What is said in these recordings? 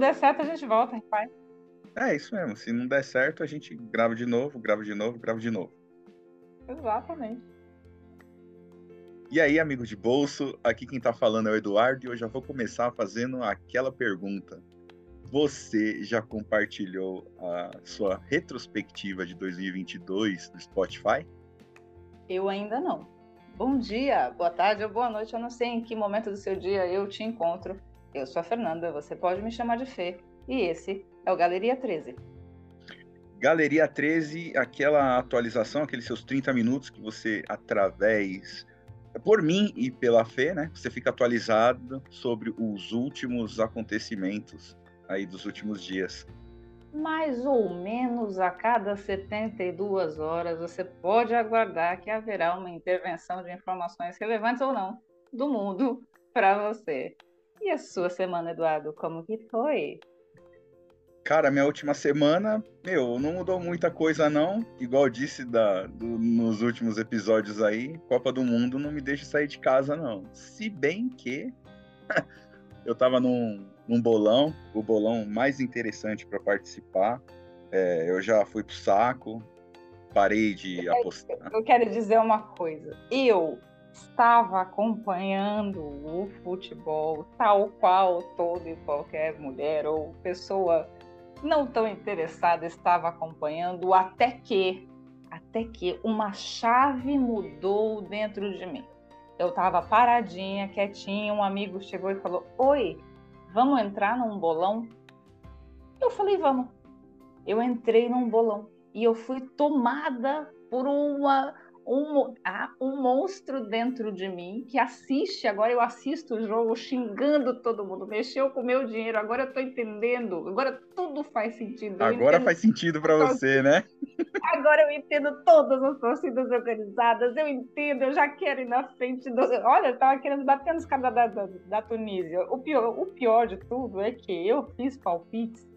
der certo, a gente volta, rapaz. É isso mesmo. Se não der certo, a gente grava de novo, grava de novo, grava de novo. Exatamente. E aí, amigos de bolso, aqui quem tá falando é o Eduardo e eu já vou começar fazendo aquela pergunta. Você já compartilhou a sua retrospectiva de 2022 no Spotify? Eu ainda não. Bom dia, boa tarde ou boa noite. Eu não sei em que momento do seu dia eu te encontro. Eu sou a Fernanda, você pode me chamar de Fê. E esse é o Galeria 13. Galeria 13, aquela atualização, aqueles seus 30 minutos que você, através, por mim e pela Fê, né? Você fica atualizado sobre os últimos acontecimentos aí dos últimos dias. Mais ou menos a cada 72 horas você pode aguardar que haverá uma intervenção de informações relevantes ou não do mundo para você. E a sua semana, Eduardo, como que foi? Cara, minha última semana, meu, não mudou muita coisa não. Igual disse da, do, nos últimos episódios aí, Copa do Mundo não me deixa sair de casa não. Se bem que eu tava num, num bolão, o bolão mais interessante para participar. É, eu já fui pro saco, parei de eu apostar. Eu quero dizer uma coisa. Eu estava acompanhando o futebol tal qual todo e qualquer mulher ou pessoa não tão interessada estava acompanhando até que até que uma chave mudou dentro de mim. Eu estava paradinha, quietinha, um amigo chegou e falou: "Oi, vamos entrar num bolão?" Eu falei: "Vamos". Eu entrei num bolão e eu fui tomada por uma um, há um monstro dentro de mim que assiste, agora eu assisto o jogo xingando todo mundo, mexeu com o meu dinheiro, agora eu tô entendendo, agora tudo faz sentido. agora entendo... faz sentido para você, né? Agora eu entendo todas as torcidas organizadas, eu entendo, eu já quero ir na frente do... Olha, eu tava querendo bater nos caras da, da, da Tunísia. O pior, o pior de tudo é que eu fiz palpites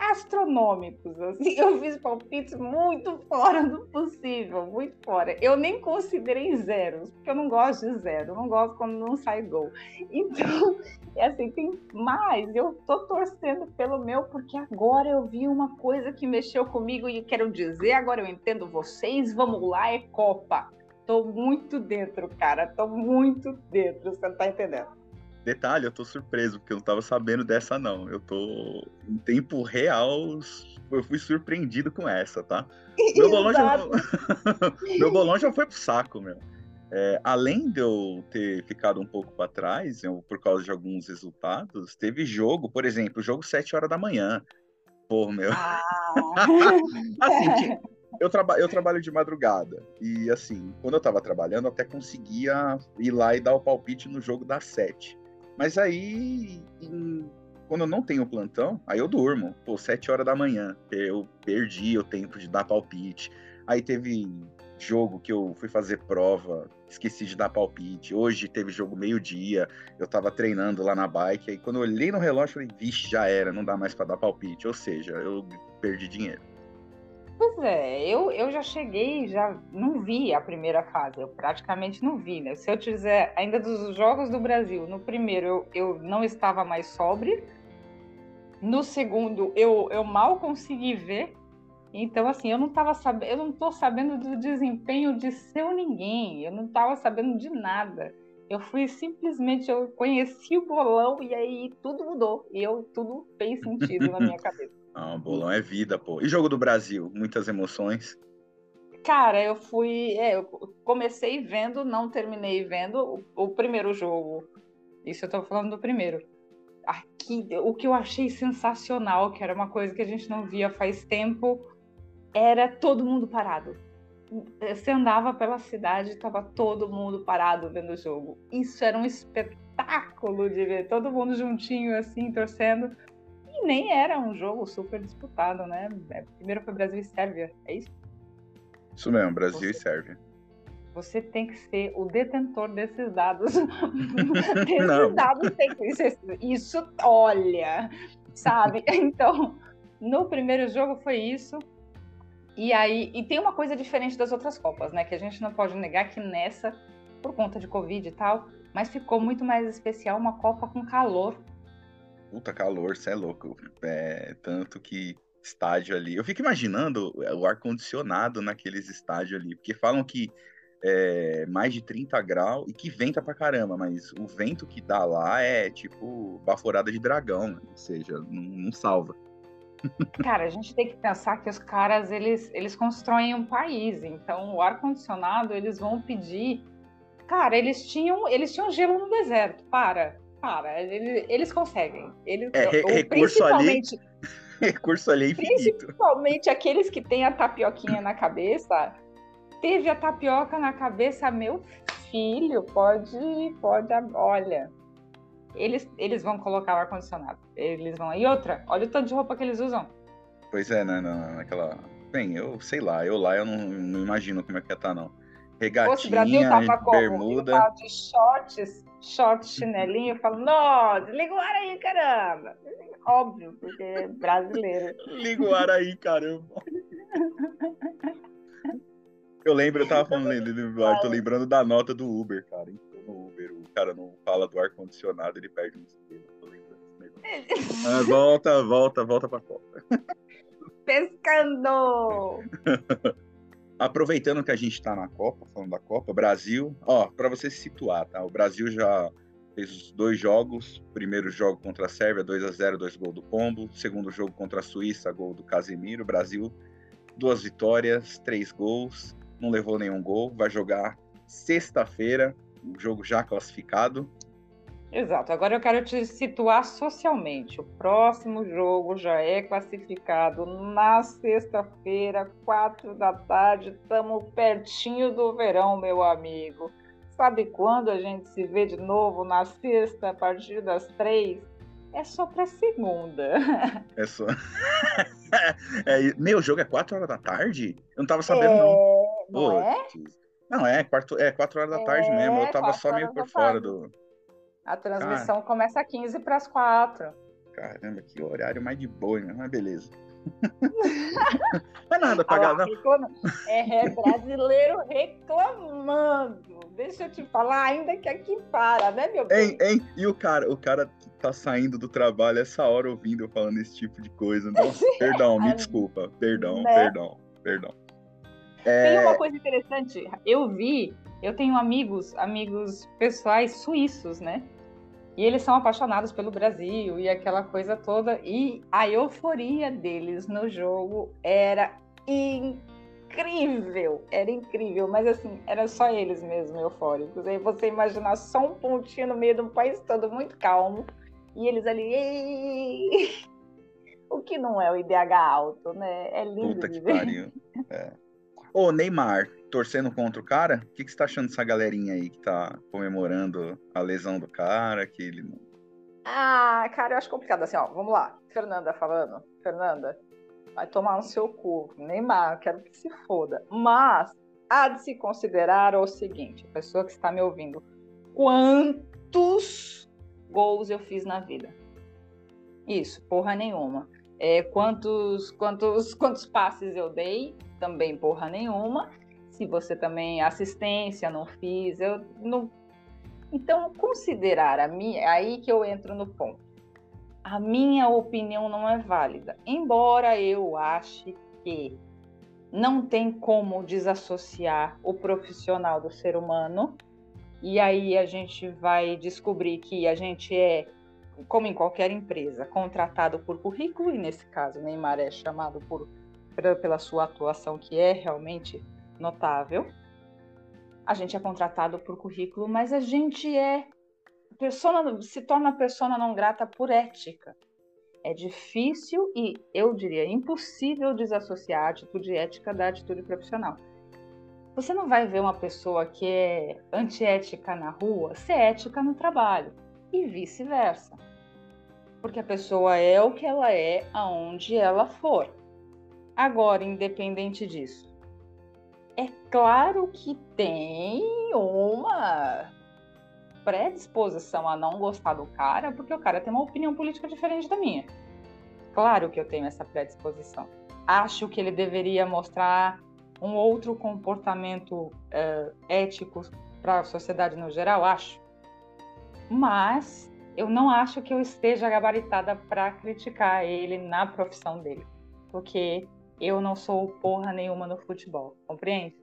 astronômicos. Assim, eu fiz palpites muito fora do possível, muito fora. Eu nem considerei zeros, porque eu não gosto de zero, eu não gosto quando não sai gol. Então, é assim, tem mais. Eu tô torcendo pelo meu, porque agora eu vi uma coisa que mexeu comigo e quero dizer, agora eu entendo vocês, vamos lá, é Copa. Tô muito dentro, cara, tô muito dentro, você não tá entendendo? Detalhe, eu tô surpreso, porque eu não tava sabendo dessa, não. Eu tô em tempo real, eu fui surpreendido com essa, tá? Meu bolão, já... meu bolão já foi pro saco, meu. É, além de eu ter ficado um pouco para trás, eu, por causa de alguns resultados, teve jogo, por exemplo, jogo 7 horas da manhã. Pô, meu. Ah. assim, eu, traba eu trabalho de madrugada. E assim, quando eu tava trabalhando, eu até conseguia ir lá e dar o palpite no jogo das 7. Mas aí, em, quando eu não tenho plantão, aí eu durmo. Pô, sete horas da manhã. Eu perdi o tempo de dar palpite. Aí teve jogo que eu fui fazer prova, esqueci de dar palpite. Hoje teve jogo meio-dia, eu tava treinando lá na bike. Aí quando eu olhei no relógio, falei, vixe, já era, não dá mais para dar palpite. Ou seja, eu perdi dinheiro. Pois é, eu, eu já cheguei, já não vi a primeira fase, eu praticamente não vi, né? Se eu te dizer, ainda dos Jogos do Brasil, no primeiro eu, eu não estava mais sobre, no segundo eu, eu mal consegui ver, então assim, eu não estava sabendo, eu não tô sabendo do desempenho de seu ninguém, eu não estava sabendo de nada. Eu fui simplesmente, eu conheci o bolão e aí tudo mudou, e eu tudo fez sentido na minha cabeça. Ah, o bolão é vida, pô. E jogo do Brasil? Muitas emoções. Cara, eu fui. É, eu comecei vendo, não terminei vendo o, o, primeiro jogo. Isso eu tô falando do primeiro. Aqui, o que eu achei sensacional, que era uma coisa que a gente não via faz tempo, era todo mundo parado. Você andava pela cidade, tava todo mundo parado vendo o jogo. Isso era um espetáculo de ver todo mundo juntinho assim, torcendo nem era um jogo super disputado, né? É, primeiro foi Brasil e Sérvia, é isso? Isso mesmo, Brasil você, e Sérvia. Você tem que ser o detentor desses dados. desses Não. dados tem que ser. Isso, olha, sabe? Então, no primeiro jogo foi isso. E aí, e tem uma coisa diferente das outras Copas, né? Que a gente não pode negar que nessa, por conta de Covid e tal, mas ficou muito mais especial uma Copa com calor Puta calor, você é louco. É, tanto que estádio ali. Eu fico imaginando o ar-condicionado naqueles estádios ali, porque falam que é mais de 30 graus e que venta pra caramba, mas o vento que dá lá é tipo baforada de dragão, né? ou seja, não, não salva. Cara, a gente tem que pensar que os caras eles, eles constroem um país, então o ar condicionado eles vão pedir. Cara, eles tinham eles tinham gelo no deserto. Para, para, eles, eles conseguem. Eles, é, re, recurso ali. recurso ali é infinito. Principalmente aqueles que têm a tapioquinha na cabeça. Teve a tapioca na cabeça, meu filho, pode, pode, olha. Eles, eles vão colocar o ar-condicionado. Eles vão. E outra, olha o tanto de roupa que eles usam. Pois é, né? naquela. Bem, eu sei lá, eu lá eu não, não imagino como é que ia estar, tá, não. Regatinha, Fosse Brasil tava como? bermuda. Eu de shorts, shorts, chinelinho, eu falo, nossa, liga o ar aí, caramba. Óbvio, porque é brasileiro. liga o ar aí, caramba. eu lembro, eu tava falando do ar, tô lembrando da nota do Uber, cara. Então, no Uber, o cara não fala do ar-condicionado, ele perde um esquema. Tô lembrando desse negócio. ah, volta, volta, volta pra Copa. Pescando! Aproveitando que a gente está na Copa, falando da Copa, Brasil, ó, para você se situar, tá? O Brasil já fez os dois jogos. Primeiro jogo contra a Sérvia, 2 a 0 dois gols do Pombo. Segundo jogo contra a Suíça, gol do Casemiro. Brasil, duas vitórias, três gols, não levou nenhum gol. Vai jogar sexta-feira, o jogo já classificado. Exato. Agora eu quero te situar socialmente. O próximo jogo já é classificado na sexta-feira, quatro da tarde. Estamos pertinho do verão, meu amigo. Sabe quando a gente se vê de novo na sexta, a partir das três? É só para segunda. É só. é, meu, jogo é quatro horas da tarde? Eu não tava sabendo, é... não. Não Pô, é? Não, é, quatro, é quatro horas da tarde é, mesmo. Eu tava só meio por fora do. A transmissão Cara... começa às 15 para as 4. Caramba, que horário mais de boa, né? Mas beleza. não é nada pagar, não. É, é brasileiro reclamando. Deixa eu te falar, ainda que aqui para, né, meu bem? Hein, hein? E o cara, o cara tá saindo do trabalho essa hora ouvindo eu falando esse tipo de coisa. Nossa, perdão, me desculpa. Perdão, né? perdão, perdão. É... Tem uma coisa interessante. Eu vi, eu tenho amigos, amigos pessoais suíços, né? E eles são apaixonados pelo Brasil e aquela coisa toda. E a euforia deles no jogo era incrível. Era incrível. Mas assim, era só eles mesmo eufóricos. Aí você imaginar só um pontinho no meio de um país todo muito calmo. E eles ali. Ei! O que não é o IDH alto, né? É lindo. Puta que pariu. É. Ô, Neymar, torcendo contra o cara, o que, que você tá achando dessa galerinha aí que tá comemorando a lesão do cara? Que ele... Ah, cara, eu acho complicado. Assim, ó, vamos lá. Fernanda falando. Fernanda, vai tomar no seu cu. Neymar, quero que se foda. Mas há de se considerar o seguinte, a pessoa que está me ouvindo, quantos gols eu fiz na vida? Isso, porra nenhuma. É, quantos, quantos, quantos passes eu dei? Também porra nenhuma. Se você também assistência não fiz, eu não. Então considerar a minha, aí que eu entro no ponto. A minha opinião não é válida, embora eu ache que não tem como desassociar o profissional do ser humano. E aí a gente vai descobrir que a gente é, como em qualquer empresa, contratado por currículo, e nesse caso Neymar é chamado por pela sua atuação, que é realmente notável. A gente é contratado por currículo, mas a gente é persona, se torna persona não grata por ética. É difícil e, eu diria, impossível desassociar a atitude ética da atitude profissional. Você não vai ver uma pessoa que é antiética na rua ser ética no trabalho, e vice-versa. Porque a pessoa é o que ela é aonde ela for. Agora, independente disso, é claro que tem uma predisposição a não gostar do cara, porque o cara tem uma opinião política diferente da minha. Claro que eu tenho essa predisposição. Acho que ele deveria mostrar um outro comportamento uh, ético para a sociedade no geral, acho. Mas eu não acho que eu esteja gabaritada para criticar ele na profissão dele, porque eu não sou porra nenhuma no futebol, compreende?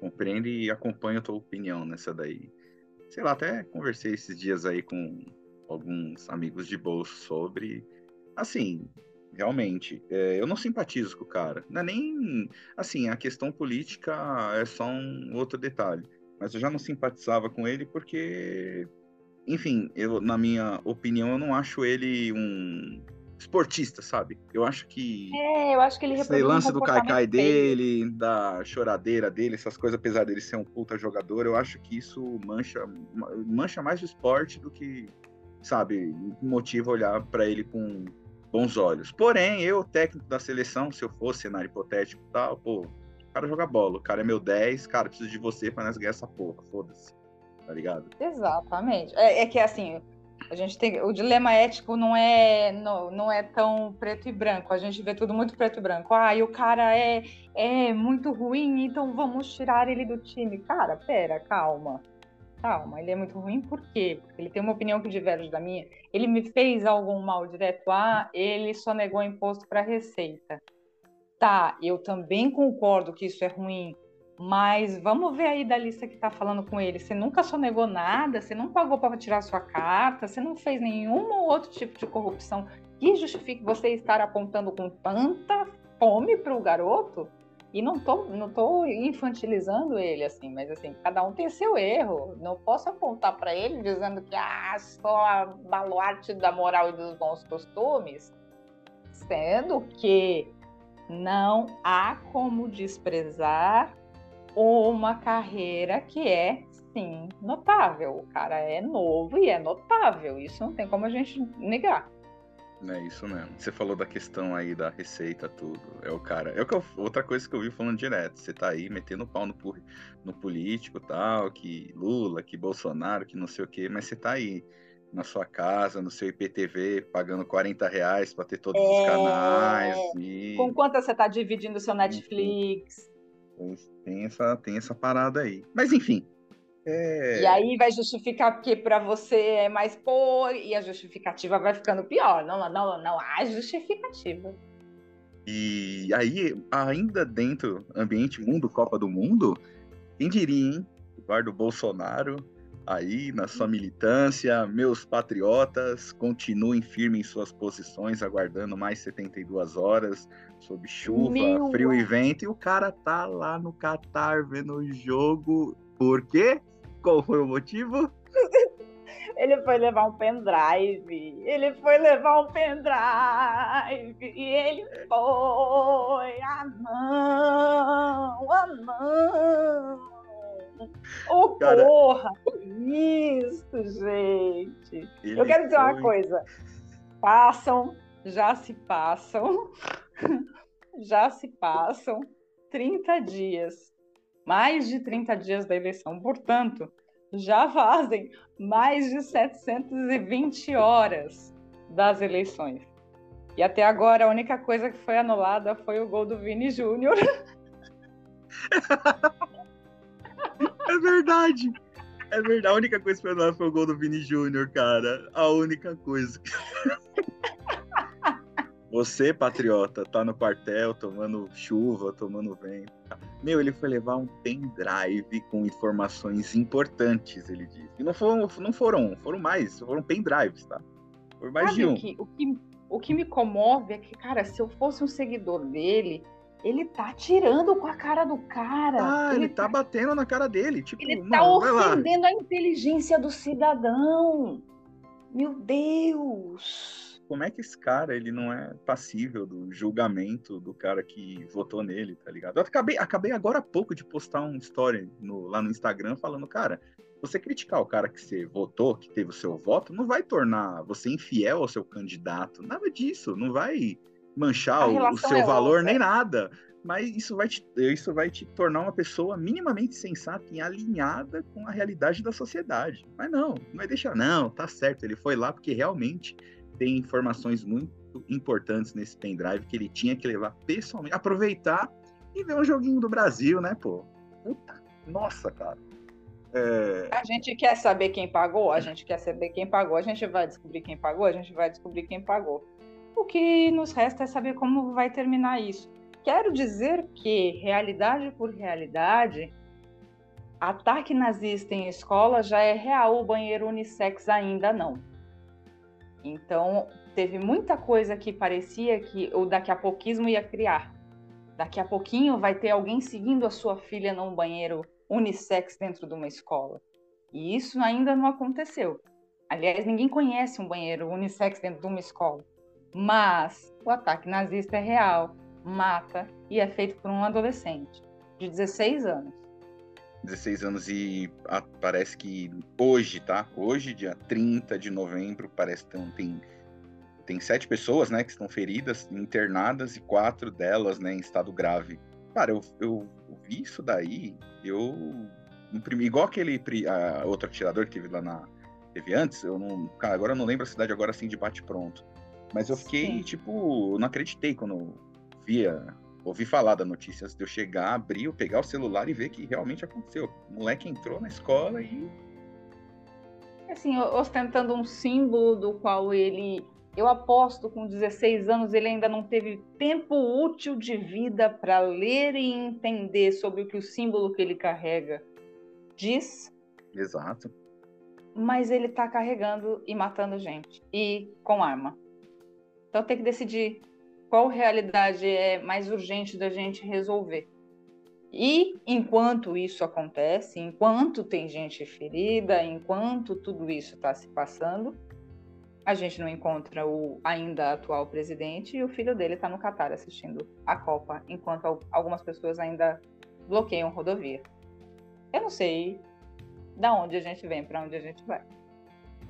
Compreende e acompanho a tua opinião nessa daí. Sei lá, até conversei esses dias aí com alguns amigos de bolso sobre. Assim, realmente, é, eu não simpatizo com o cara. Não é nem. Assim, a questão política é só um outro detalhe. Mas eu já não simpatizava com ele porque. Enfim, eu, na minha opinião, eu não acho ele um esportista, sabe? Eu acho que. É, eu acho que ele Esse lance um do caicai dele, da choradeira dele, essas coisas, apesar dele ser um puta jogador, eu acho que isso mancha, mancha mais o esporte do que, sabe, motiva olhar para ele com bons olhos. Porém, eu, técnico da seleção, se eu fosse cenário hipotético e tal, pô, o cara joga bola, o cara é meu 10, cara, preciso de você para nós ganhar essa porra, foda-se. Tá ligado? Exatamente. É, é que assim, a gente tem o dilema ético não é não, não é tão preto e branco. A gente vê tudo muito preto e branco. Ah, e o cara é é muito ruim, então vamos tirar ele do time. Cara, pera, calma. Calma, ele é muito ruim por quê? Porque ele tem uma opinião que diverge da minha. Ele me fez algum mal direto? Ah, ele só negou imposto para receita. Tá, eu também concordo que isso é ruim, mas vamos ver aí da lista que está falando com ele. Você nunca sonegou nada, você não pagou para tirar sua carta, você não fez nenhum outro tipo de corrupção que justifique você estar apontando com tanta fome para o garoto. E não tô, não tô infantilizando ele assim, mas assim, cada um tem seu erro. Não posso apontar para ele dizendo que ah, só baluarte da moral e dos bons costumes, sendo que não há como desprezar uma carreira que é, sim, notável. O cara é novo e é notável. Isso não tem como a gente negar. É isso mesmo. Você falou da questão aí da receita, tudo. É o cara. É o que eu, outra coisa que eu vi falando direto. Você tá aí metendo pau no, no político tal, que Lula, que Bolsonaro, que não sei o quê, mas você tá aí na sua casa, no seu IPTV, pagando 40 reais para ter todos é... os canais. E... Com quanto você tá dividindo o seu Netflix? Tem essa, tem essa parada aí. Mas enfim. É... E aí vai justificar porque para você é mais pô, e a justificativa vai ficando pior. Não, não, não há justificativa. E aí, ainda dentro do ambiente mundo, Copa do Mundo, quem diria, hein? Eduardo Bolsonaro aí na sua militância, meus patriotas, continuem firmes em suas posições, aguardando mais 72 horas, sob chuva, Meu... frio e vento, e o cara tá lá no Catar vendo o jogo. Por quê? Qual foi o motivo? Ele foi levar um pendrive. Ele foi levar um pendrive. E ele foi. Ah, não! Ah, não! Ô, oh, Cara... porra! Isso, gente! Ele Eu quero dizer foi... uma coisa. Passam, já se passam, já se passam 30 dias. Mais de 30 dias da eleição. Portanto, já fazem mais de 720 horas das eleições. E até agora a única coisa que foi anulada foi o gol do Vini Júnior. É verdade. É verdade. A única coisa que foi foi o gol do Vini Júnior, cara. A única coisa. Você, patriota, tá no quartel tomando chuva, tomando vento. Meu, ele foi levar um pendrive com informações importantes, ele disse. E não foram, não foram, foram mais, foram pendrives, tá? Por mais Sabe de um. Que, o, que, o que me comove é que, cara, se eu fosse um seguidor dele, ele tá tirando com a cara do cara. Ah, ele, ele tá, tá, batendo na cara dele. Tipo, ele tá ofendendo a inteligência do cidadão. Meu Deus! Como é que esse cara ele não é passível do julgamento do cara que votou nele, tá ligado? Eu acabei, acabei agora há pouco de postar um story no, lá no Instagram falando, cara, você criticar o cara que você votou, que teve o seu voto, não vai tornar você infiel ao seu candidato. Nada disso. Não vai manchar o, o, seu é valor outra. nem nada. Mas isso vai, te, isso vai te tornar uma pessoa minimamente sensata e alinhada com a realidade da sociedade. Mas não, não vai deixar, não, tá certo. Ele foi lá porque realmente tem informações muito importantes nesse pendrive que ele tinha que levar pessoalmente, aproveitar e ver um joguinho do Brasil, né, pô? Puta, nossa, cara. É... A gente quer saber quem pagou, a gente quer saber quem pagou, a gente vai descobrir quem pagou, a gente vai descobrir quem pagou. O que nos resta é saber como vai terminar isso. Quero dizer que, realidade por realidade, ataque nazista em escola já é real, o banheiro unissex ainda não. Então, teve muita coisa que parecia que o daqui a pouquismo ia criar. Daqui a pouquinho vai ter alguém seguindo a sua filha num banheiro unissex dentro de uma escola. E isso ainda não aconteceu. Aliás, ninguém conhece um banheiro unissex dentro de uma escola. Mas o ataque nazista é real, mata e é feito por um adolescente de 16 anos. 16 anos e parece que hoje, tá? Hoje, dia 30 de novembro, parece que tem, tem sete pessoas, né, que estão feridas, internadas e quatro delas, né, em estado grave. Cara, eu, eu vi isso daí, eu igual aquele a, outro atirador que teve lá na teve antes, eu não, cara, agora eu não lembro a cidade agora assim de bate pronto. Mas eu fiquei Sim. tipo, não acreditei quando via ouvi falar da notícia antes de eu chegar, abrir, pegar o celular e ver que realmente aconteceu. O moleque entrou na escola e. Assim, ostentando um símbolo do qual ele. Eu aposto com 16 anos ele ainda não teve tempo útil de vida para ler e entender sobre o que o símbolo que ele carrega diz. Exato. Mas ele está carregando e matando gente. E com arma. Então tem que decidir qual realidade é mais urgente da gente resolver. E enquanto isso acontece, enquanto tem gente ferida, enquanto tudo isso está se passando, a gente não encontra o ainda atual presidente e o filho dele está no Catar assistindo a Copa, enquanto algumas pessoas ainda bloqueiam rodovia. Eu não sei da onde a gente vem, para onde a gente vai.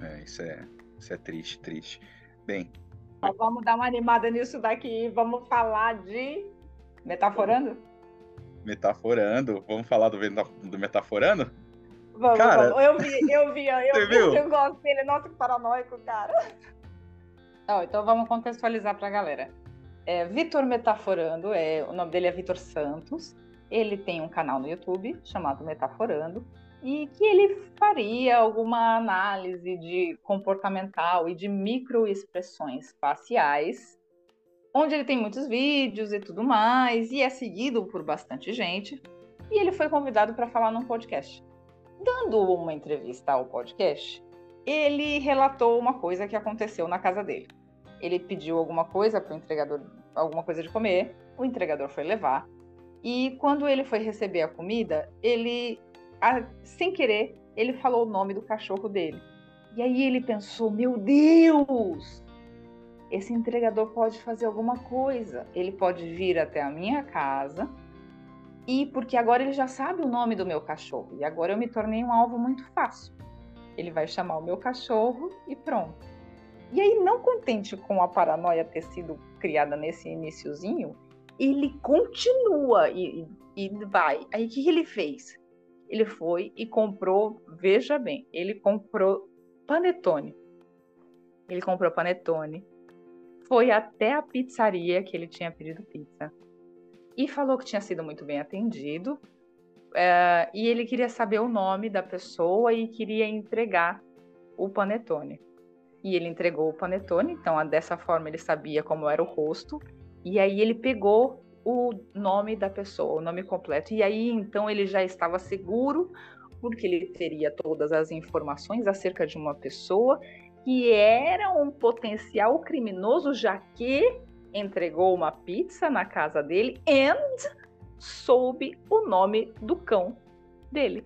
É, isso é, isso é triste, triste. Bem, vamos dar uma animada nisso daqui. Vamos falar de metaforando? Metaforando. Vamos falar do, do metaforando? Vamos, cara, vamos. Eu vi, eu vi, eu, vi, eu gosto dele. Nossa, que paranoico, cara. Não, então vamos contextualizar para a galera. É, Vitor Metaforando, é, o nome dele é Vitor Santos. Ele tem um canal no YouTube chamado Metaforando e que ele faria alguma análise de comportamental e de microexpressões faciais, onde ele tem muitos vídeos e tudo mais, e é seguido por bastante gente. E ele foi convidado para falar num podcast. Dando uma entrevista ao podcast, ele relatou uma coisa que aconteceu na casa dele. Ele pediu alguma coisa para o entregador, alguma coisa de comer, o entregador foi levar. E quando ele foi receber a comida, ele a, sem querer, ele falou o nome do cachorro dele. E aí ele pensou: meu Deus, esse entregador pode fazer alguma coisa. Ele pode vir até a minha casa e porque agora ele já sabe o nome do meu cachorro e agora eu me tornei um alvo muito fácil. Ele vai chamar o meu cachorro e pronto. E aí, não contente com a paranoia ter sido criada nesse iníciozinho, ele continua e, e, vai. Aí o que ele fez? Ele foi e comprou, veja bem, ele comprou panetone. Ele comprou panetone, foi até a pizzaria que ele tinha pedido pizza e falou que tinha sido muito bem atendido. Uh, e ele queria saber o nome da pessoa e queria entregar o panetone. E ele entregou o panetone, então dessa forma ele sabia como era o rosto. E aí ele pegou o nome da pessoa, o nome completo. E aí então ele já estava seguro, porque ele teria todas as informações acerca de uma pessoa que era um potencial criminoso, já que entregou uma pizza na casa dele and soube o nome do cão dele.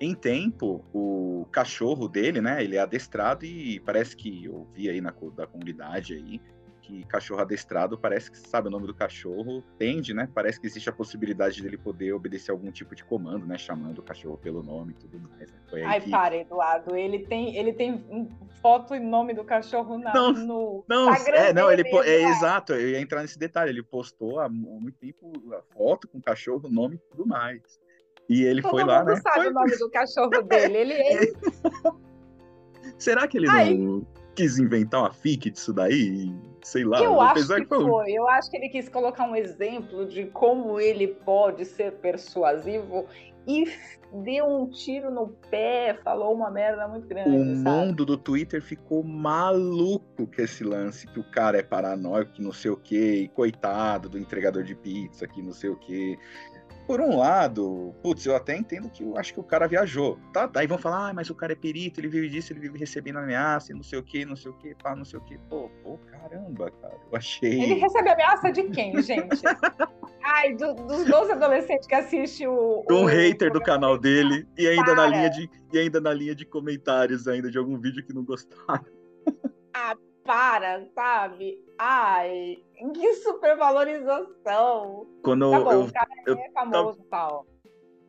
Em tempo, o cachorro dele, né, ele é adestrado e parece que eu vi aí na da comunidade aí, que cachorro adestrado parece que sabe o nome do cachorro, tende, né? Parece que existe a possibilidade dele poder obedecer algum tipo de comando, né? Chamando o cachorro pelo nome e tudo mais. Né? Foi Ai, que... para, Eduardo. Ele tem, ele tem foto e nome do cachorro na, não, no não, é, não, ele mesmo, é, é, exato. Eu ia entrar nesse detalhe. Ele postou há muito tempo a foto com o cachorro, nome e tudo mais. E ele Todo foi lá, né? sabe foi... o nome do cachorro dele. Ele, ele... Será que ele Ai. não quis inventar uma fic disso daí? Sei lá. Eu acho que, que foi. Eu acho que ele quis colocar um exemplo de como ele pode ser persuasivo e deu um tiro no pé, falou uma merda muito grande. O sabe? mundo do Twitter ficou maluco com esse lance, que o cara é paranoico, que não sei o quê, e coitado do entregador de pizza, que não sei o quê. Por um lado, putz, eu até entendo que eu acho que o cara viajou. Tá, daí vão falar, ah, mas o cara é perito, ele vive disso, ele vive recebendo ameaça, e não sei o quê, não sei o quê, pá, não sei o quê. Pô, pô, caramba, cara, eu achei. Ele recebe ameaça de quem, gente? Ai, do, dos 12 adolescentes que assistem o. Um o, hater do canal dele e ainda na linha de e ainda na linha de comentários ainda de algum vídeo que não gostaram. Ah, para, sabe? Ai, que supervalorização. Quando Tá bom, eu, o cara eu é famoso e tal.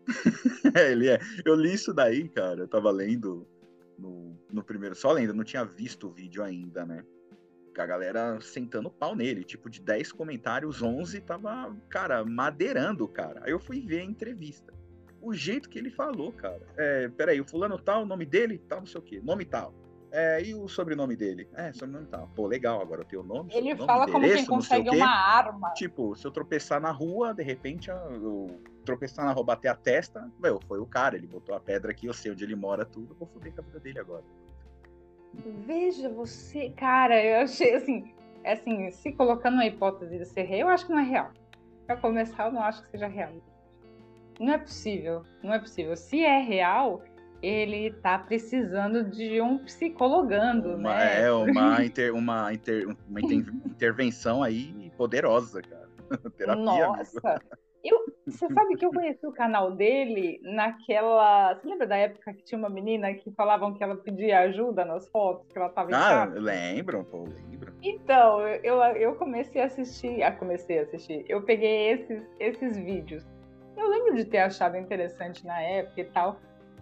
É, ele é. Eu li isso daí, cara. Eu tava lendo no, no primeiro. Só lendo, eu não tinha visto o vídeo ainda, né? A galera sentando pau nele. Tipo, de 10 comentários, 11 tava, cara, madeirando cara. Aí eu fui ver a entrevista. O jeito que ele falou, cara. É, peraí, o fulano tal, o nome dele, tal, não sei o quê. Nome tal. É, e o sobrenome dele? É, sobrenome tal. Pô, legal, agora eu tenho o nome. Ele fala como quem consegue uma arma. Tipo, se eu tropeçar na rua, de repente, eu tropeçar na rua, bater a testa, meu, foi o cara, ele botou a pedra aqui, eu sei onde ele mora, tudo, eu vou foder com a vida dele agora. Veja você, cara, eu achei assim, é assim, se colocando uma hipótese de ser real, eu acho que não é real. Pra começar, eu não acho que seja real. Não é possível, não é possível. Se é real, ele tá precisando de um psicologando, Uma, né? é uma, inter, uma, inter- uma inter- intervenção aí poderosa, cara. Terapia, amigo. Nossa! Eu, você sabe que eu conheci o canal dele naquela. Você lembra da época que tinha uma menina que falavam que ela pedia ajuda nas fotos, que ela tava em Ah, casa? lembram, pô, lembro. Então, eu, eu comecei a assistir. Ah, comecei a assistir. Eu peguei esses, esses vídeos. Eu lembro de ter achado interessante na época e tal.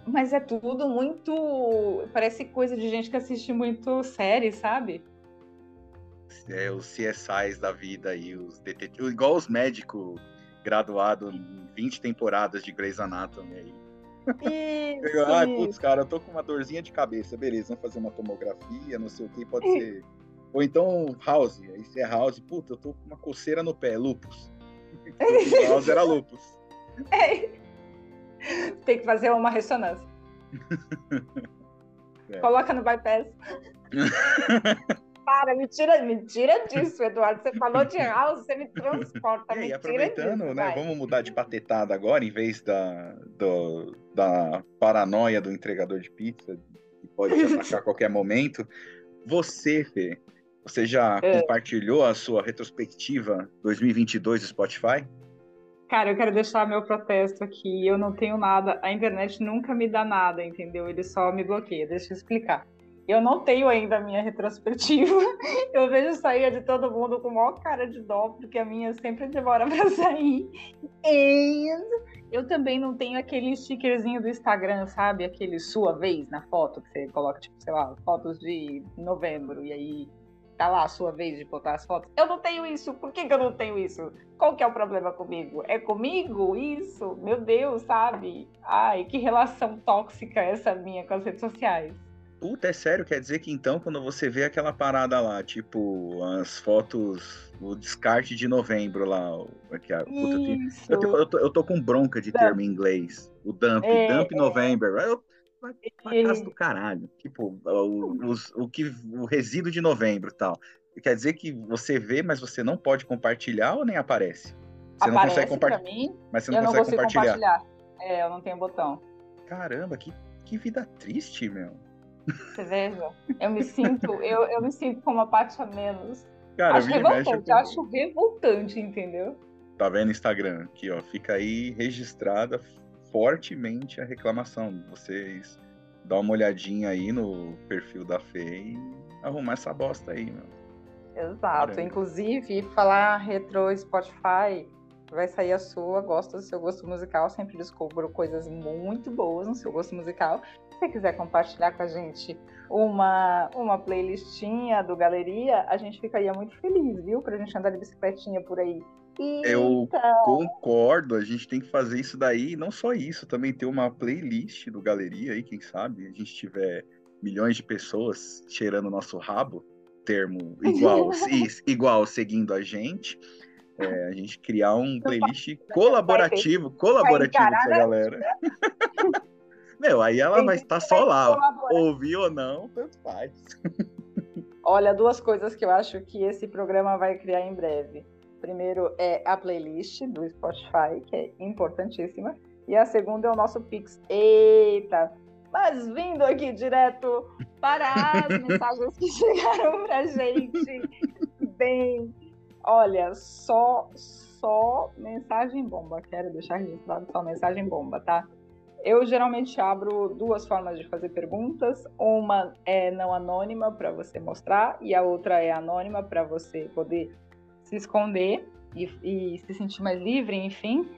Mas é tudo muito. Parece coisa de gente que assiste muito série, sabe? É, os CSIs da vida aí, os detetives, igual os médicos graduados em 20 temporadas de Grey's Anatomy aí. Isso, Ai, isso. putz, cara, eu tô com uma dorzinha de cabeça, beleza, vamos fazer uma tomografia, não sei o que, pode ser. Ou então House, aí se é House, puta, eu tô com uma coceira no pé, lupus. House era lupus. Tem que fazer uma ressonância. É. Coloca no bypass. Para, me tira, me tira disso, Eduardo. Você falou de house, você me transporta. E aí, me aproveitando, disso, né? vai. Vamos mudar de patetada agora, em vez da, do- da paranoia do entregador de pizza, que pode te atacar a qualquer momento. Você, Fê, você já É. compartilhou a sua retrospectiva 2022 do Spotify? Cara, eu quero deixar meu protesto aqui. Eu não tenho nada. A internet nunca me dá nada, entendeu? Ele só me bloqueia. Deixa eu explicar. Eu não tenho ainda a minha retrospectiva. Eu vejo sair de todo mundo com maior cara de dó, porque a minha sempre demora para sair. E eu também não tenho aquele stickerzinho do Instagram, sabe? Aquele sua vez na foto, que você coloca, tipo, sei lá, fotos de novembro, e aí tá lá a sua vez de botar as fotos. Eu não tenho isso. Por que, que eu não tenho isso? Qual que é o problema comigo? É comigo isso? Meu Deus, sabe? Ai, que relação tóxica essa minha com as redes sociais. Puta, é sério? Quer dizer que então, quando você vê aquela parada lá, tipo, as fotos, o descarte de novembro lá, aqui, a- puta, eu, tenho- eu, tenho- eu tô, eu tô com bronca de termo em inglês. O dump, É, dump November. Eu, vai pra casa do caralho. Tipo, o, os- o, que, o resíduo de novembro e tal. Quer dizer que você vê, mas você não pode compartilhar ou nem aparece? Você não Aparece consegue pra compartilhar. Mas você não não consegue consigo compartilhar. compartilhar. É, eu não tenho botão. Caramba, que, que vida triste, meu. Você veja, eu me sinto, eu, eu me sinto como uma parte a menos. Cara, acho revoltante, eu- acho revoltante, entendeu? Tá vendo Instagram aqui, ó. Fica aí registrada fortemente a reclamação. Vocês dá uma olhadinha aí no perfil da Fê e arrumar essa bosta aí, meu. Exato. Caramba. Inclusive, falar retro Spotify, vai sair a sua, gosto do seu gosto musical, sempre descubro coisas muito boas no seu gosto musical. Se você quiser compartilhar com a gente uma, uma playlistinha do Galeria, a gente ficaria muito feliz, viu? Pra gente andar de bicicletinha por aí. Eu concordo, a gente tem que fazer isso daí. E não só isso, também ter uma playlist do Galeria aí, quem sabe a gente tiver milhões de pessoas cheirando o nosso rabo, termo igual, igual seguindo a gente. É, a gente criar um playlist colaborativo, colaborativo com a galera. Meu, aí ela vai estar só lá. Ouvir ou não, tanto faz. Olha, duas coisas que eu acho que esse programa vai criar em breve. Primeiro é a playlist do Spotify, que é importantíssima. E a segunda é o nosso Pix. Eita! Mas vindo aqui direto para as mensagens que chegaram pra gente. Bem, olha, só, só mensagem bomba. Quero deixar registrado só mensagem bomba, tá? Eu geralmente abro duas formas de fazer perguntas. Uma é não anônima para você mostrar e a outra é anônima para você poder se esconder e, e, se sentir mais livre, enfim.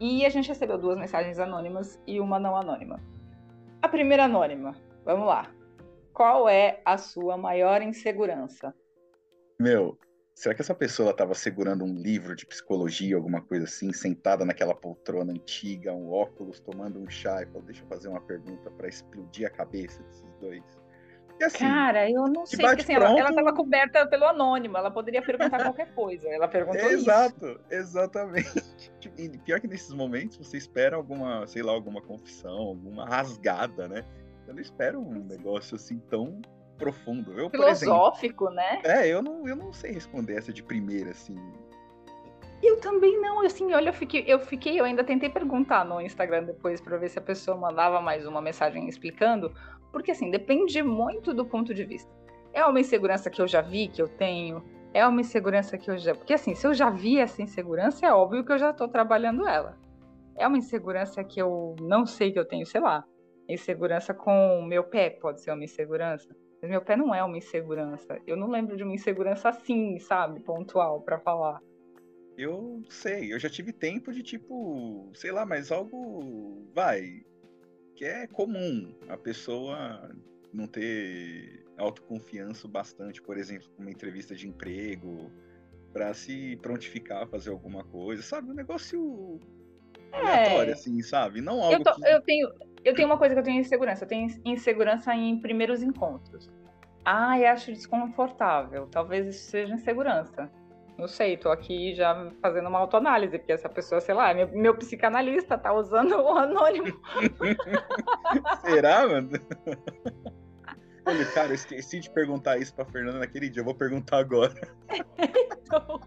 E a gente recebeu duas mensagens anônimas e uma não anônima. A primeira anônima, vamos lá. Qual é a sua maior insegurança? Meu, Será que essa pessoa estava segurando um livro de psicologia, alguma coisa assim, sentada naquela poltrona antiga, um óculos, tomando um chá e falou: Deixa eu fazer uma pergunta para explodir a cabeça desses dois? Assim, Cara, eu não sei, porque assim, ela estava coberta pelo anônimo, ela poderia perguntar qualquer coisa. Ela perguntou Exato, isso. exatamente. E pior que nesses momentos você espera alguma, sei lá, alguma confissão, alguma rasgada, né? Eu não espero um negócio assim tão profundo. Eu, Filosófico, exemplo, né? É, eu não, eu não sei responder essa de primeira, assim. Eu também não, assim, olha, eu fiquei, eu fiquei, eu ainda tentei perguntar no Instagram depois para ver se a pessoa mandava mais uma mensagem explicando, porque assim, depende muito do ponto de vista. É uma insegurança que eu já vi, que eu tenho, é uma insegurança que eu já. Porque assim, se eu já vi essa insegurança, é óbvio que eu já estou trabalhando ela. É uma insegurança que eu não sei que eu tenho, sei lá. Insegurança com o meu pé pode ser uma insegurança. Mas meu pé não é uma insegurança. Eu não lembro de uma insegurança assim, sabe? Pontual para falar. Eu sei, eu já tive tempo de tipo, sei lá, mas algo vai que é comum a pessoa não ter autoconfiança bastante, por exemplo, uma entrevista de emprego, para se prontificar a fazer alguma coisa, sabe? Um negócio é. aleatório, assim, sabe? Não algo eu, tô, que... eu tenho eu tenho uma coisa que eu tenho insegurança. Eu tenho insegurança em primeiros encontros. Ah, eu acho desconfortável. Talvez isso seja insegurança. Não sei, tô aqui já fazendo uma autoanálise, porque essa pessoa, sei lá, meu, meu psicanalista tá usando o anônimo. Será, mano? Olha, cara, eu esqueci de perguntar isso pra Fernanda naquele dia, eu vou perguntar agora. então,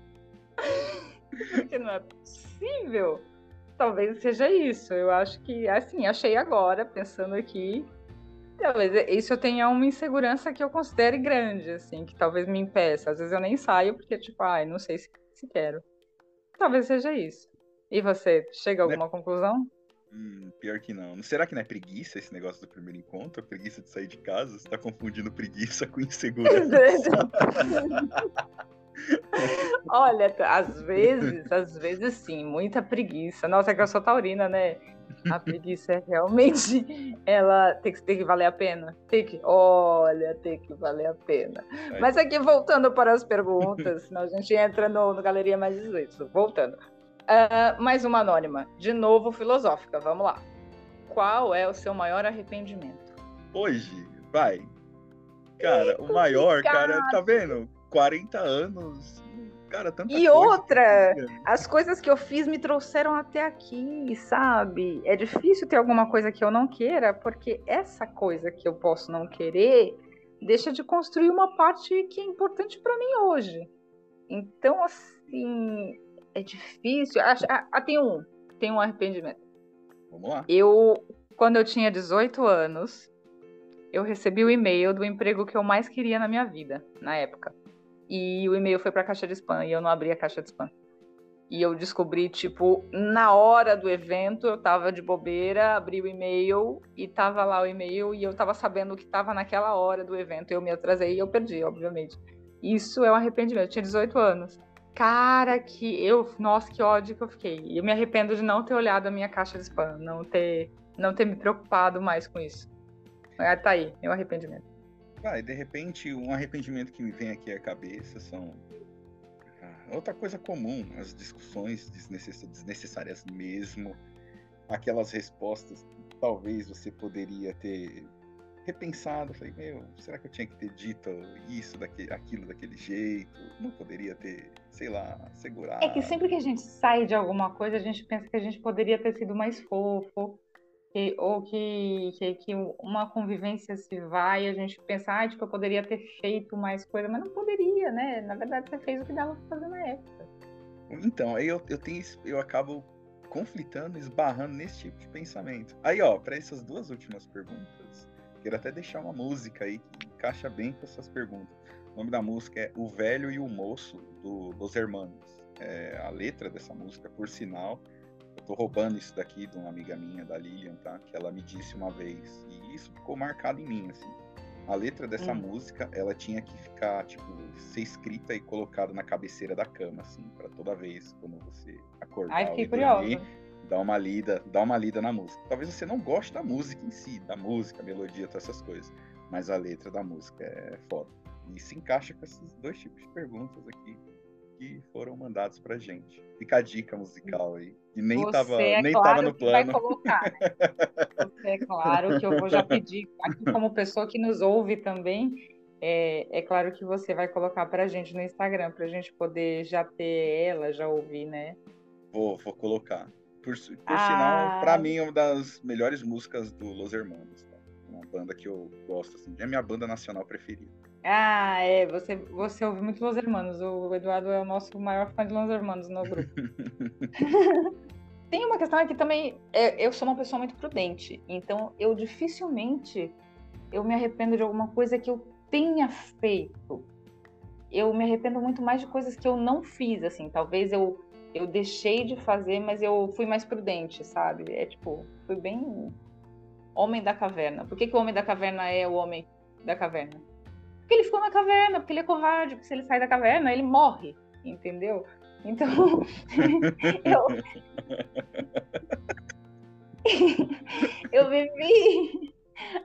porque não é possível talvez seja isso. Eu acho que, assim, achei agora, pensando aqui, talvez isso eu tenha uma insegurança que eu considere grande, assim, que talvez me impeça. Às vezes eu nem saio porque, tipo, ai, não sei se, se quero. Talvez seja isso. E você, chega a né? alguma né? conclusão? Hum, pior que não. Será que não é preguiça esse negócio do primeiro encontro? Preguiça de sair de casa? Você tá confundindo preguiça com insegurança. Olha, às vezes, às vezes sim, muita preguiça. Nossa, é que eu sou taurina, né? A preguiça é realmente, ela tem que, tem que valer a pena. Tem que, olha, tem que valer a pena. É. Mas aqui, voltando para as perguntas, senão a gente entra no, no Galeria Mais 18. Voltando. Uh, mais uma anônima, de novo filosófica, vamos lá. Qual é o seu maior arrependimento? Hoje, vai. Cara, o maior, cara, tá vendo? 40 anos. Cara, tanta E outra, as coisas que eu fiz me trouxeram até aqui, sabe? É difícil ter alguma coisa que eu não queira, porque essa coisa que eu posso não querer deixa de construir uma parte que é importante para mim hoje. Então, assim, é difícil. Ah, ah, ah, tem um, tem um arrependimento. Vamos lá. Eu, quando eu tinha 18 anos, eu recebi o e-mail do emprego que eu mais queria na minha vida, na época e o e-mail foi para a caixa de spam e eu não abri a caixa de spam. E eu descobri, tipo, na hora do evento, eu tava de bobeira, abri o e-mail e tava lá o e-mail e eu tava sabendo que tava naquela hora do evento. Eu me atrasei e eu perdi, obviamente. Isso é um arrependimento. Eu tinha 18 anos. Cara, que eu. Nossa, que ódio que eu fiquei. Eu me arrependo de não ter olhado a minha caixa de spam, não ter, não ter me preocupado mais com isso. Tá aí, meu arrependimento. Vai, de repente, um arrependimento que me vem aqui à cabeça são. Ah, outra coisa comum, as discussões desnecessárias mesmo, aquelas respostas que talvez você poderia ter repensado, falei, meu, será que eu tinha que ter dito isso, daquele, aquilo daquele jeito? Não poderia ter, sei lá, segurado. É que sempre que a gente sai de alguma coisa, a gente pensa que a gente poderia ter sido mais fofo, que, ou que, que, que, uma convivência se vai a gente pensa, ah, tipo, eu poderia ter feito mais coisa, mas não poderia, né? Na verdade, você fez o que dava pra fazer na época. Então, aí eu, eu tenho eu acabo conflitando, esbarrando nesse tipo de pensamento. Aí, ó, para essas duas últimas perguntas, quero até deixar uma música aí que encaixa bem com essas perguntas. O nome da música é O Velho e o Moço, do Los Hermanos. É, a letra dessa música, por sinal, tô roubando isso daqui de uma amiga minha, da Lilian, tá? Que ela me disse uma vez. E isso ficou marcado em mim, assim. A letra dessa hum. música, ela tinha que ficar, tipo, ser escrita e colocada na cabeceira da cama, assim, para toda vez quando você acordar. Ai, fiquei curiosa. Dá uma lida, dá uma lida na música. Talvez você não goste da música em si, da música, melodia, todas essas coisas. Mas a letra da música é foda. E se encaixa com esses dois tipos de perguntas aqui que foram mandados pra gente. Fica a dica musical aí. Que nem Você tava, é nem claro tava no plano. Vai colocar, né? Você é claro que eu vou já pedir, aqui como pessoa que nos ouve também, é, é claro que você vai colocar pra gente no Instagram, pra gente poder já ter ela, já ouvir, né? Vou, vou colocar. Por, por ah. sinal, pra mim, é uma das melhores músicas do Los Hermanos. Tá? Uma banda que eu gosto, assim, é a minha banda nacional preferida. Ah, é. Você, você ouve muito Los Hermanos. O Eduardo é o nosso maior fã de Los Hermanos no grupo. Tem uma questão aqui também. É, eu sou uma pessoa muito prudente. Então, eu dificilmente eu me arrependo de alguma coisa que eu tenha feito. Eu me arrependo muito mais de coisas que eu não fiz, assim. Talvez eu, eu deixei de fazer, mas eu fui mais prudente, sabe? É tipo, fui bem homem da caverna. Por que, que o homem da caverna é o homem da caverna? Porque ele ficou na caverna, porque ele é covarde, porque se ele sai da caverna, ele morre, entendeu? Então, eu... eu vivi.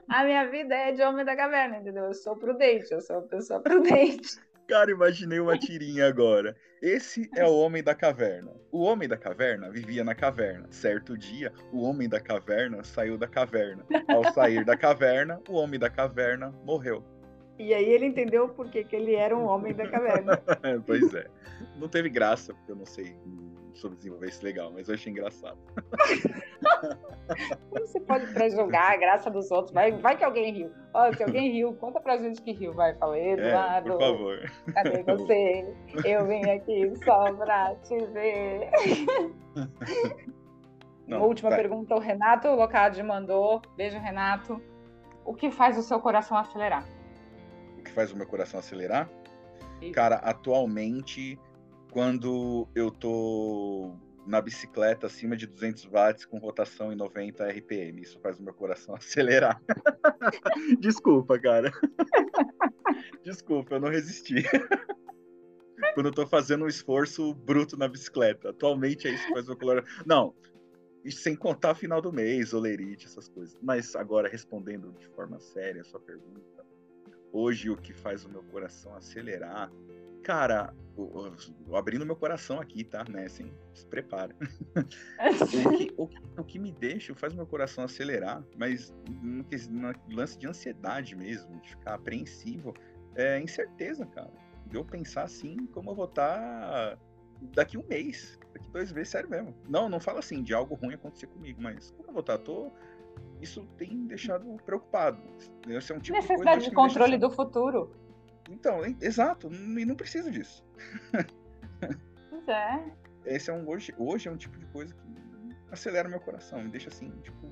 A minha vida é de homem da caverna, entendeu? Eu sou prudente, eu sou uma pessoa prudente. Cara, imaginei uma tirinha agora. Esse é o homem da caverna. O homem da caverna vivia na caverna. Certo dia, o homem da caverna saiu da caverna. Ao sair da caverna, o homem da caverna morreu. E aí ele entendeu por que, que ele era um homem da caverna. pois é. Não teve graça, porque eu não sei sobre desenvolver isso legal, mas eu achei engraçado. Você pode pré-julgar a graça dos outros. Vai, vai que alguém riu. Olha, se alguém riu, conta pra gente que riu. Vai, fala, Eduardo. É, por favor. Cadê você? Eu vim aqui só pra te ver. Não, última vai. pergunta, o Renato Locade mandou. Beijo, Renato. O que faz o seu coração acelerar? Faz o meu coração acelerar? Isso. Cara, atualmente, quando eu tô na bicicleta acima de 200 watts com rotação em 90 RPM, isso faz o meu coração acelerar. Desculpa, cara. Desculpa, eu não resisti. quando eu tô fazendo um esforço bruto na bicicleta. Atualmente é isso que faz o meu coração. Não, sem contar final do mês, olerite, essas coisas. Mas agora, respondendo de forma séria a sua pergunta, hoje o que faz o meu coração acelerar. Cara, eu, eu, abrindo meu coração aqui, tá? Né? Assim, se prepara. o, que, o, o, que, me deixa, faz o meu coração acelerar, mas no, no lance de ansiedade mesmo, de ficar apreensivo, é incerteza, cara. De eu pensar assim, como eu vou estar tá daqui um mês, daqui dois meses, sério mesmo. Não, não fala assim de algo ruim acontecer comigo, mas como eu vou estar? Tá? Tô isso tem deixado preocupado. Esse é um tipo Necessidade de, de controle deixa... do futuro. Então, exato, e não precisa disso. Pois é. Esse é um hoje, hoje é um tipo de coisa que acelera meu coração, me deixa assim, tipo,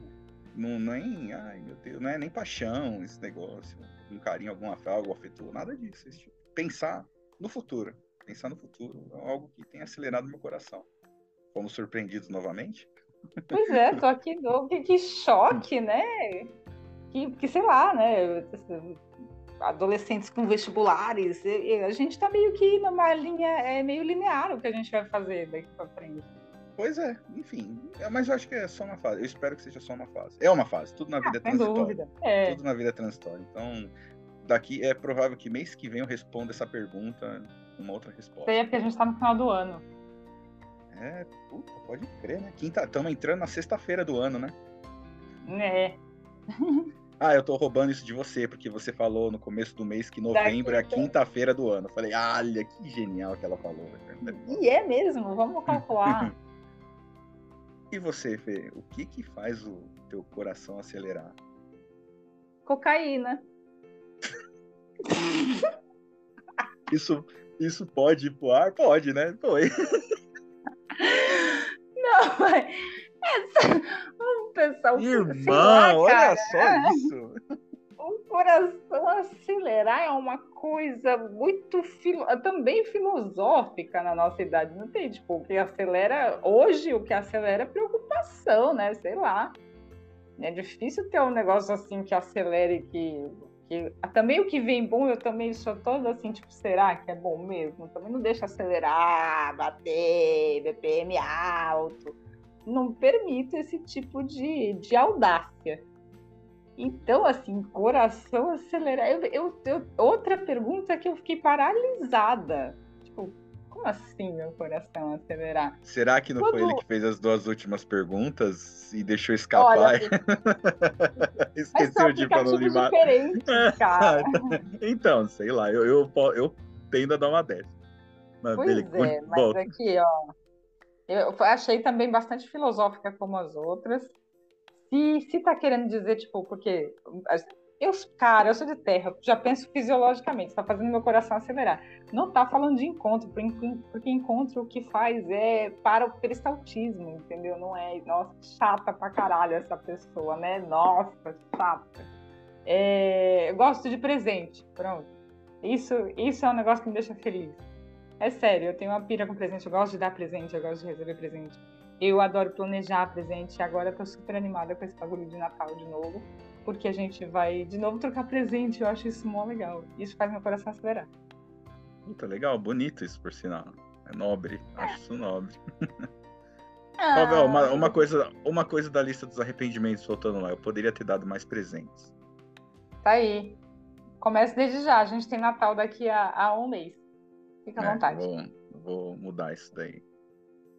não, nem, ai meu Deus, não é nem paixão esse negócio, um carinho, alguma algo afetou, nada disso. Tipo, pensar no futuro, pensar no futuro é algo que tem acelerado meu coração. Fomos surpreendidos novamente? Pois é, aqui novo. Que, que choque, né? Que, que sei lá, né? Adolescentes com vestibulares. A gente tá meio que numa linha, é meio linear o que a gente vai fazer daqui pra frente. Pois é, enfim. É, mas eu acho que é só uma fase. Eu espero que seja só uma fase. É uma fase. Tudo na vida ah, é transitório. Dúvida. É. Tudo na vida é transitório. Então, daqui é provável que mês que vem eu responda essa pergunta uma outra resposta. É porque a gente tá no final do ano. É, puta, pode crer, né? Quinta, estamos entrando na sexta-feira do ano, né? É. Ah, eu tô roubando isso de você, porque você falou no começo do mês que novembro é a quinta-feira do ano. Eu falei, olha, que genial que ela falou. E é mesmo, vamos calcular. e você, Fê, o que que faz o teu coração acelerar? Cocaína. isso, isso pode ir pro ar? Pode, né? Foi. Não, mas essa, o pessoal. Irmão, lá, olha só isso. O coração acelerar é uma coisa muito filo... também filosófica na nossa idade, não tem? Tipo, o que acelera hoje, o que acelera é preocupação, né? Sei lá. É difícil ter um negócio assim que acelere que que também o que vem bom, eu também sou toda assim, tipo, será que é bom mesmo? Também não deixa acelerar, bater, BPM alto. Não permito esse tipo de, de audácia. Então, assim, coração acelerar. Eu, eu, eu, outra pergunta que eu fiquei paralisada. Como assim meu coração acelerar? Será que não Quando... foi ele que fez as duas últimas perguntas e deixou escapar? Olha, Esqueceu de falar limar. cara. então, sei lá, eu, eu, eu tendo a dar uma dessa. Mas pois é, mas volta. aqui, ó. Eu achei também bastante filosófica como as outras. Se, se tá querendo dizer, tipo, porque eu, cara, eu sou de terra, já penso fisiologicamente, está fazendo meu coração acelerar. Não tá falando de encontro, porque encontro o que faz é para o peristaltismo, entendeu? Não é, nossa, chata pra caralho essa pessoa, né? Nossa, chata. É, eu gosto de presente, pronto. Isso, isso é um negócio que me deixa feliz. É sério, eu tenho uma pira com presente, eu gosto de dar presente, eu gosto de receber presente. Eu adoro planejar presente, agora eu tô super animada com esse bagulho de Natal de novo porque a gente vai de novo trocar presente. Eu acho isso mó legal. Isso faz meu coração acelerar. Puta, legal, bonito isso, por sinal. É nobre, acho isso nobre. Ah, uma, uma, coisa, uma coisa da lista dos arrependimentos faltando lá, eu poderia ter dado mais presentes. Tá aí. Comece desde já, a gente tem Natal daqui a, a um mês. Fica à é, vontade. Vou, vou, mudar isso daí.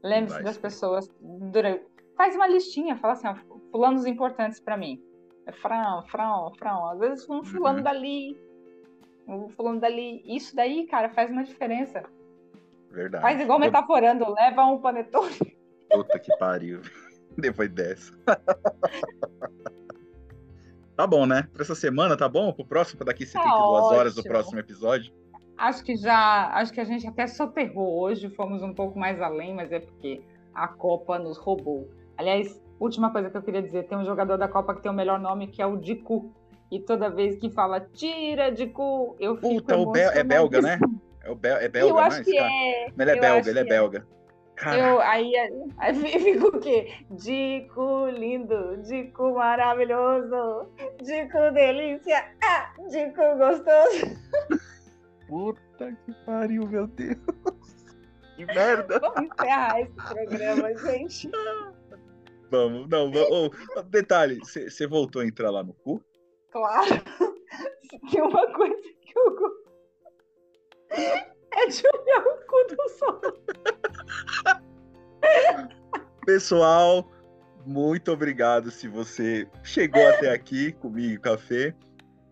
Lembre-se das pessoas. Durante... Faz uma listinha, fala assim, ó, fulanos importantes para mim. É frão, frão, frão. Às vezes um fulano uhum. dali, um fulano dali. Isso daí, cara, faz uma diferença. Verdade. Faz igual metaforando, leva um panetone. Puta que pariu. Depois dessa. tá bom, né? Pra essa semana, tá bom? Pro próximo, pra daqui 72 tá horas do próximo episódio. Acho que já. Acho que a gente até soterrou hoje, fomos um pouco mais além, mas é porque a Copa nos roubou. Aliás, Última coisa que eu queria dizer: tem um jogador da Copa que tem o melhor nome, que é o Dicu. E toda vez que fala tira Dicu, eu fico. Puta, o Bel é belga, né? É, o Bel é belga, eu acho que é. Ele é belga, ele é, é belga. Eu, aí, aí fica o quê? Dico lindo, Dico maravilhoso, Dico delícia, ah, Dico gostoso. Puta que pariu, meu Deus. Que merda. Vamos encerrar esse programa, gente. Vamos, não, vamos. Oh, detalhe, você voltou a entrar lá no cu? Claro. Tem uma coisa que eu gosto. É de olhar o cu do sol. Pessoal, muito obrigado se você chegou até aqui comigo café.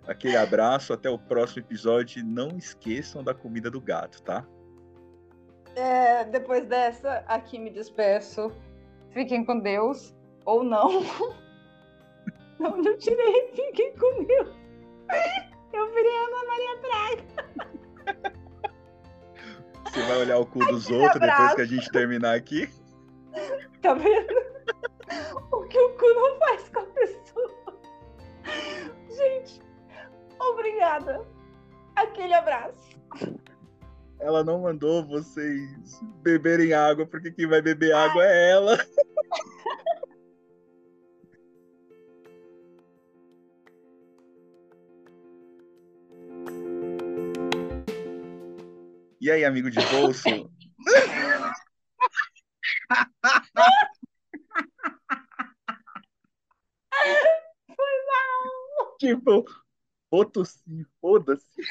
Aquele abraço, até o próximo episódio. Não esqueçam da comida do gato, tá? É, depois dessa, aqui me despeço. Fiquem com Deus. Ou não. Não, não tirei. Fiquem com Deus. Eu virei Ana Maria Braga. Você vai olhar o cu dos outros depois que a gente terminar aqui? Tá vendo? O que o cu não faz com a pessoa. Gente, obrigada. Aquele abraço. Ela não mandou vocês beberem água, porque quem vai beber água é ela. E aí, amigo de bolso? Foi mal. Tipo, foda-se, foda-se.